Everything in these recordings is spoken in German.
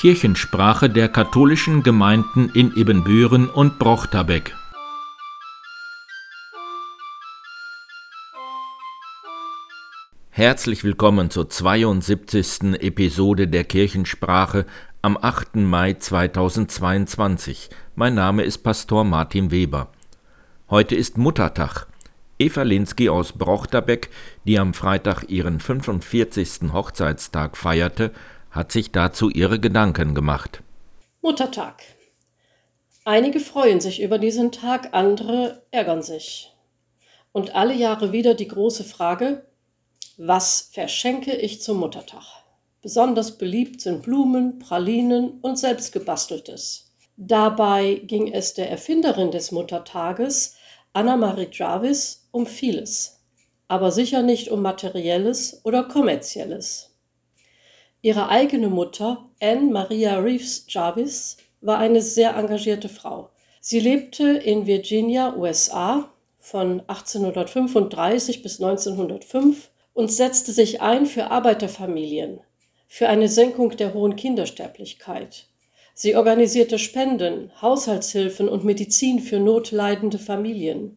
Kirchensprache der katholischen Gemeinden in Ibbenbüren und Brochterbeck. Herzlich willkommen zur 72. Episode der Kirchensprache am 8. Mai 2022. Mein Name ist Pastor Martin Weber. Heute ist Muttertag. Eva Linsky aus Brochterbeck, die am Freitag ihren 45. Hochzeitstag feierte, hat sich dazu ihre Gedanken gemacht. Muttertag. Einige freuen sich über diesen Tag, andere ärgern sich. Und alle Jahre wieder die große Frage, was verschenke ich zum Muttertag? Besonders beliebt sind Blumen, Pralinen und selbstgebasteltes. Dabei ging es der Erfinderin des Muttertages, Anna-Marie Jarvis, um vieles, aber sicher nicht um materielles oder kommerzielles. Ihre eigene Mutter, Anne Maria Reeves Jarvis, war eine sehr engagierte Frau. Sie lebte in Virginia, USA von 1835 bis 1905 und setzte sich ein für Arbeiterfamilien, für eine Senkung der hohen Kindersterblichkeit. Sie organisierte Spenden, Haushaltshilfen und Medizin für notleidende Familien.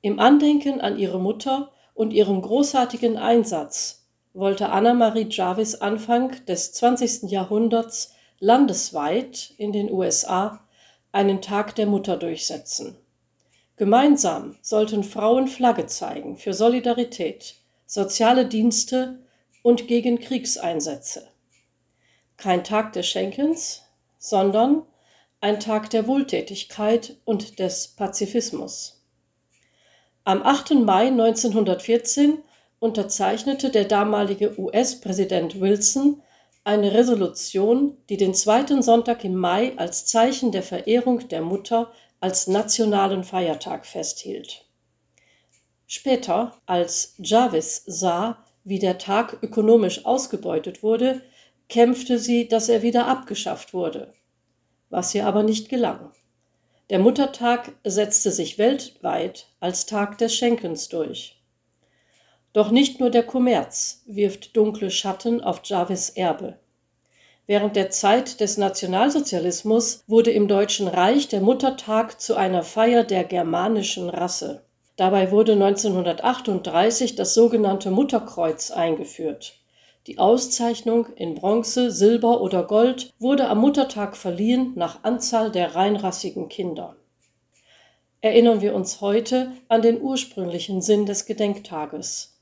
Im Andenken an ihre Mutter und ihrem großartigen Einsatz wollte Anna-Marie Jarvis Anfang des 20. Jahrhunderts landesweit in den USA einen Tag der Mutter durchsetzen. Gemeinsam sollten Frauen Flagge zeigen für Solidarität, soziale Dienste und gegen Kriegseinsätze. Kein Tag des Schenkens, sondern ein Tag der Wohltätigkeit und des Pazifismus. Am 8. Mai 1914 unterzeichnete der damalige US-Präsident Wilson eine Resolution, die den zweiten Sonntag im Mai als Zeichen der Verehrung der Mutter als nationalen Feiertag festhielt. Später, als Jarvis sah, wie der Tag ökonomisch ausgebeutet wurde, kämpfte sie, dass er wieder abgeschafft wurde, was ihr aber nicht gelang. Der Muttertag setzte sich weltweit als Tag des Schenkens durch. Doch nicht nur der Kommerz wirft dunkle Schatten auf Jarvis Erbe. Während der Zeit des Nationalsozialismus wurde im Deutschen Reich der Muttertag zu einer Feier der germanischen Rasse. Dabei wurde 1938 das sogenannte Mutterkreuz eingeführt. Die Auszeichnung in Bronze, Silber oder Gold wurde am Muttertag verliehen nach Anzahl der reinrassigen Kinder. Erinnern wir uns heute an den ursprünglichen Sinn des Gedenktages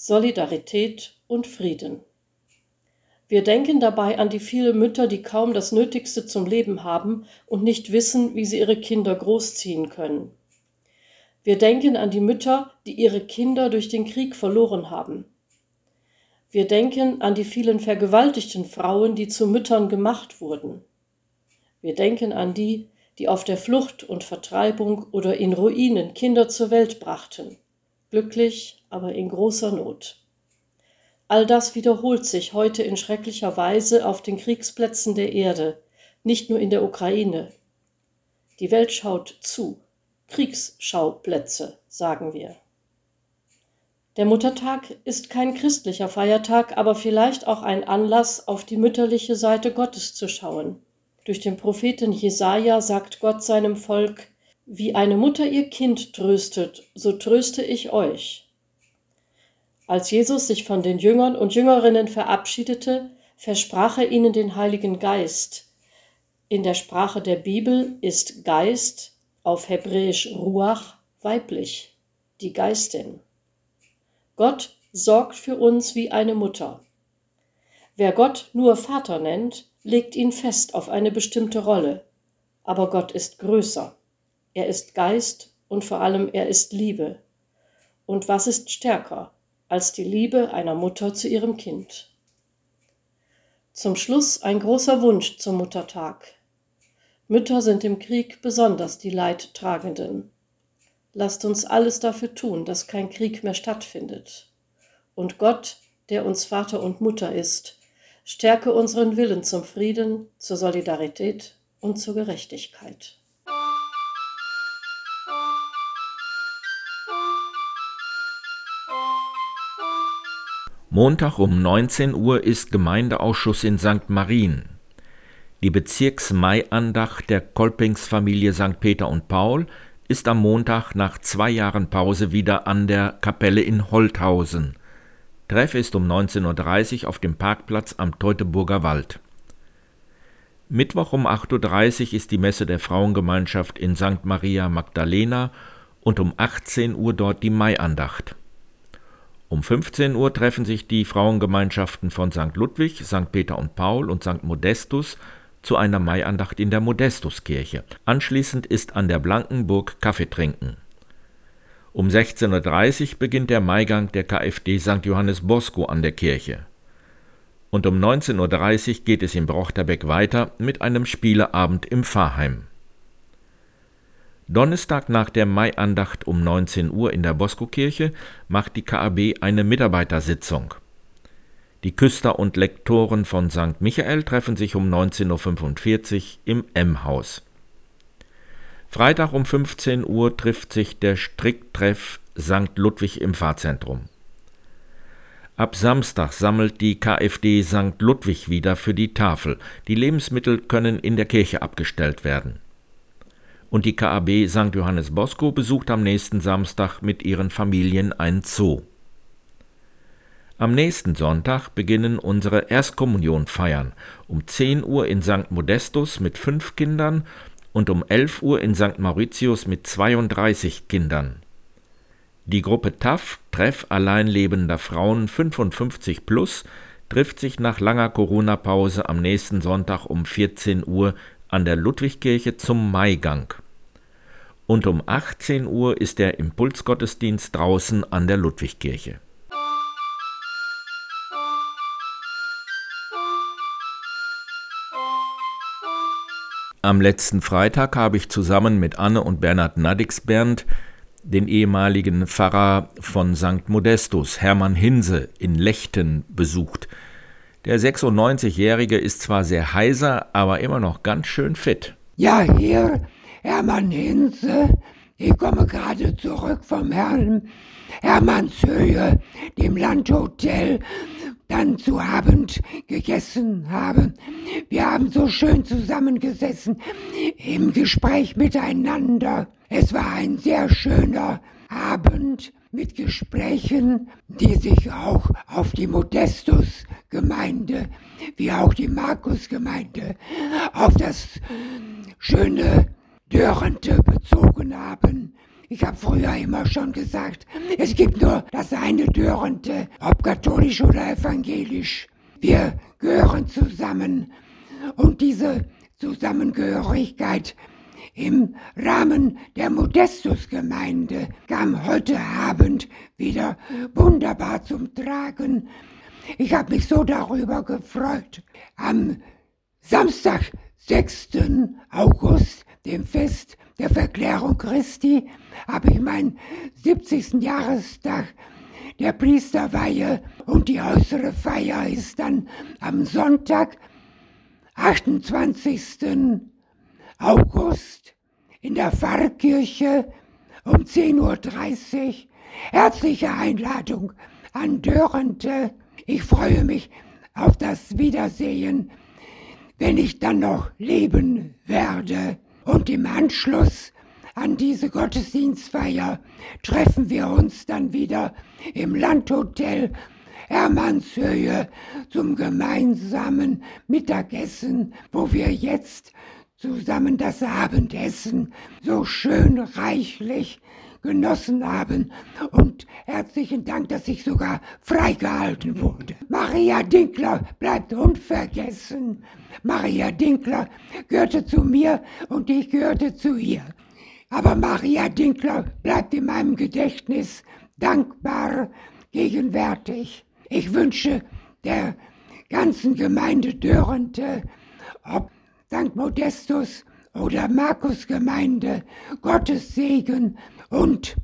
Solidarität und Frieden. Wir denken dabei an die vielen Mütter, die kaum das Nötigste zum Leben haben und nicht wissen, wie sie ihre Kinder großziehen können. Wir denken an die Mütter, die ihre Kinder durch den Krieg verloren haben. Wir denken an die vielen vergewaltigten Frauen, die zu Müttern gemacht wurden. Wir denken an die, die auf der Flucht und Vertreibung oder in Ruinen Kinder zur Welt brachten, glücklich, aber in großer Not. All das wiederholt sich heute in schrecklicher Weise auf den Kriegsplätzen der Erde, nicht nur in der Ukraine. Die Welt schaut zu. Kriegsschauplätze, sagen wir. Der Muttertag ist kein christlicher Feiertag, aber vielleicht auch ein Anlass, auf die mütterliche Seite Gottes zu schauen. Durch den Propheten Jesaja sagt Gott seinem Volk: Wie eine Mutter ihr Kind tröstet, so tröste ich euch. Als Jesus sich von den Jüngern und Jüngerinnen verabschiedete, versprach er ihnen den Heiligen Geist. In der Sprache der Bibel ist Geist auf Hebräisch Ruach weiblich, die Geistin. Gott sorgt für uns wie eine Mutter. Wer Gott nur Vater nennt, legt ihn fest auf eine bestimmte Rolle. Aber Gott ist größer. Er ist Geist und vor allem er ist Liebe. Und was ist stärker als die Liebe einer Mutter zu ihrem Kind? Zum Schluss ein großer Wunsch zum Muttertag. Mütter sind im Krieg besonders die Leidtragenden. Lasst uns alles dafür tun, dass kein Krieg mehr stattfindet. Und Gott, der uns Vater und Mutter ist, stärke unseren Willen zum Frieden, zur Solidarität und zur Gerechtigkeit. Montag um 19 Uhr ist Gemeindeausschuss in St. Marien. Die Bezirksmaiandacht der Kolpingsfamilie St. Peter und Paul ist am Montag nach zwei Jahren Pause wieder an der Kapelle in Holthausen. Treff ist um 19.30 Uhr auf dem Parkplatz am Teutoburger Wald. Mittwoch um 8.30 Uhr ist die Messe der Frauengemeinschaft in St. Maria Magdalena und um 18 Uhr dort die Maiandacht. Um 15 Uhr treffen sich die Frauengemeinschaften von St. Ludwig, St. Peter und Paul und St. Modestus zu einer Maiandacht in der Modestuskirche. Anschließend ist an der Blankenburg Kaffee trinken. Um 16.30 Uhr beginnt der Maigang der KfD St. Johannes Bosco an der Kirche. Und um 19.30 Uhr geht es in Brochterbeck weiter mit einem Spieleabend im Pfarrheim. Donnerstag nach der Maiandacht um 19 Uhr in der Bosco-Kirche macht die KAB eine Mitarbeitersitzung. Die Küster und Lektoren von St. Michael treffen sich um 19.45 Uhr im M-Haus. Freitag um 15 Uhr trifft sich der Stricktreff St. Ludwig im Pfarrzentrum. Ab Samstag sammelt die KfD St. Ludwig wieder für die Tafel. Die Lebensmittel können in der Kirche abgestellt werden. Und die KAB St. Johannes Bosco besucht am nächsten Samstag mit ihren Familien ein Zoo. Am nächsten Sonntag beginnen unsere Erstkommunionfeiern um 10 Uhr in St. Modestus mit fünf Kindern und um 11 Uhr in St. Mauritius mit 32 Kindern. Die Gruppe TAF, Treff alleinlebender Frauen 55 plus, trifft sich nach langer Corona-Pause am nächsten Sonntag um 14 Uhr an der Ludwigkirche zum Maigang. Und um 18 Uhr ist der Impulsgottesdienst draußen an der Ludwigkirche. Am letzten Freitag habe ich zusammen mit Anne und Bernhard Nadixbernd den ehemaligen Pfarrer von St. Modestus, Hermann Hinse, in Lechten besucht. Der 96-Jährige ist zwar sehr heiser, aber immer noch ganz schön fit. Ja, hier, Hermann Hinse. Ich komme gerade zurück vom Herrn Hermannshöhe, dem Landhotel dann zu Abend gegessen haben. Wir haben so schön zusammengesessen im Gespräch miteinander. Es war ein sehr schöner Abend mit Gesprächen, die sich auch auf die Modestus-Gemeinde wie auch die Markus-Gemeinde auf das schöne Dörrente bezogen haben. Ich habe früher immer schon gesagt, es gibt nur das eine Dörrente, ob katholisch oder evangelisch. Wir gehören zusammen. Und diese Zusammengehörigkeit im Rahmen der Modestus-Gemeinde kam heute Abend wieder wunderbar zum Tragen. Ich habe mich so darüber gefreut. Am Samstag, 6. August, dem Fest der Verklärung Christi habe ich meinen 70. Jahrestag der Priesterweihe und die äußere Feier ist dann am Sonntag, 28. August in der Pfarrkirche um 10.30 Uhr. Herzliche Einladung an Dörrente. Ich freue mich auf das Wiedersehen, wenn ich dann noch leben werde. Und im Anschluss an diese Gottesdienstfeier treffen wir uns dann wieder im Landhotel Hermannshöhe zum gemeinsamen Mittagessen, wo wir jetzt zusammen das Abendessen so schön reichlich genossen haben und herzlichen Dank, dass ich sogar freigehalten wurde. Maria Dinkler bleibt unvergessen. Maria Dinkler gehörte zu mir und ich gehörte zu ihr. Aber Maria Dinkler bleibt in meinem Gedächtnis dankbar gegenwärtig. Ich wünsche der ganzen Gemeinde Dörrente, ob St. Modestus oder Markusgemeinde, Gottes Segen und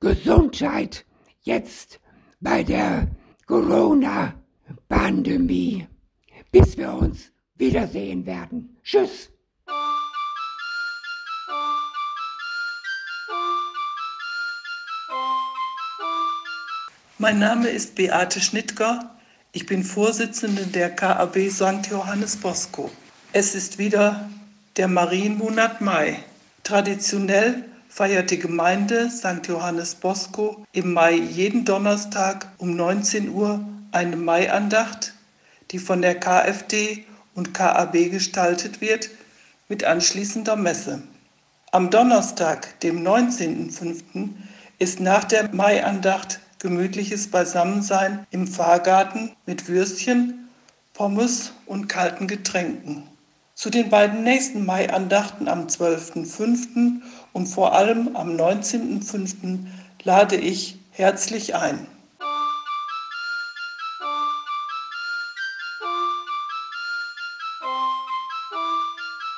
Gesundheit jetzt bei der Corona-Pandemie, bis wir uns wiedersehen werden. Tschüss. Mein Name ist Beate Schnittger. Ich bin Vorsitzende der KAB St. Johannes Bosco. Es ist wieder der Marienmonat Mai. Traditionell feiert die Gemeinde St. Johannes Bosco im Mai jeden Donnerstag um 19 Uhr eine Maiandacht, die von der KfD und KAB gestaltet wird, mit anschließender Messe. Am Donnerstag, dem 19.05., ist nach der Maiandacht gemütliches Beisammensein im Pfarrgarten mit Würstchen, Pommes und kalten Getränken. Zu den beiden nächsten Maiandachten am 12.05. und vor allem am 19.05. lade ich herzlich ein.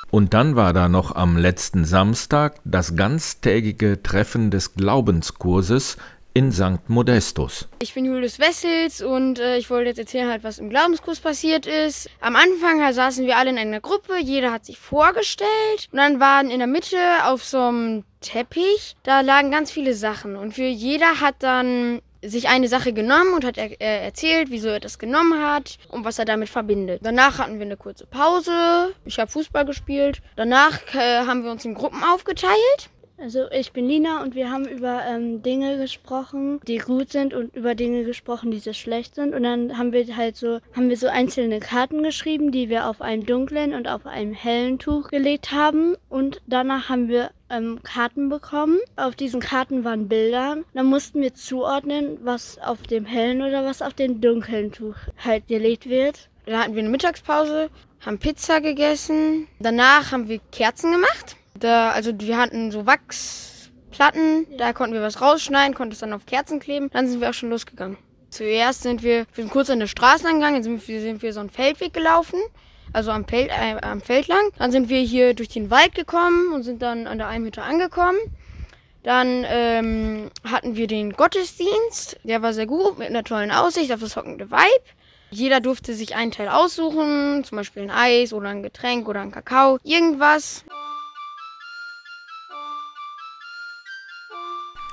Und dann war da noch am letzten Samstag das ganztägige Treffen des Glaubenskurses in St. Modestus. Ich bin Julius Wessels und äh, ich wollte jetzt erzählen, halt, was im Glaubenskurs passiert ist. Am Anfang halt, saßen wir alle in einer Gruppe, jeder hat sich vorgestellt und dann waren in der Mitte auf so einem Teppich, da lagen ganz viele Sachen und für jeder hat dann sich eine Sache genommen und hat er, er erzählt, wieso er das genommen hat und was er damit verbindet. Danach hatten wir eine kurze Pause. Ich habe Fußball gespielt. Danach äh, haben wir uns in Gruppen aufgeteilt. Also ich bin Lina und wir haben über ähm, Dinge gesprochen, die gut sind und über Dinge gesprochen, die sehr schlecht sind. Und dann haben wir halt so, haben wir so einzelne Karten geschrieben, die wir auf einem dunklen und auf einem hellen Tuch gelegt haben. Und danach haben wir ähm, Karten bekommen. Auf diesen Karten waren Bilder. Dann mussten wir zuordnen, was auf dem hellen oder was auf dem dunklen Tuch halt gelegt wird. Dann hatten wir eine Mittagspause, haben Pizza gegessen. Danach haben wir Kerzen gemacht. Da, also wir hatten so Wachsplatten, da konnten wir was rausschneiden, konnten es dann auf Kerzen kleben. Dann sind wir auch schon losgegangen. Zuerst sind wir, wir sind kurz an der Straße lang dann sind wir, sind wir so einen Feldweg gelaufen, also am Feld, äh, am Feld lang. Dann sind wir hier durch den Wald gekommen und sind dann an der Einhütte angekommen. Dann ähm, hatten wir den Gottesdienst, der war sehr gut, mit einer tollen Aussicht auf das hockende Weib. Jeder durfte sich einen Teil aussuchen, zum Beispiel ein Eis oder ein Getränk oder ein Kakao, irgendwas.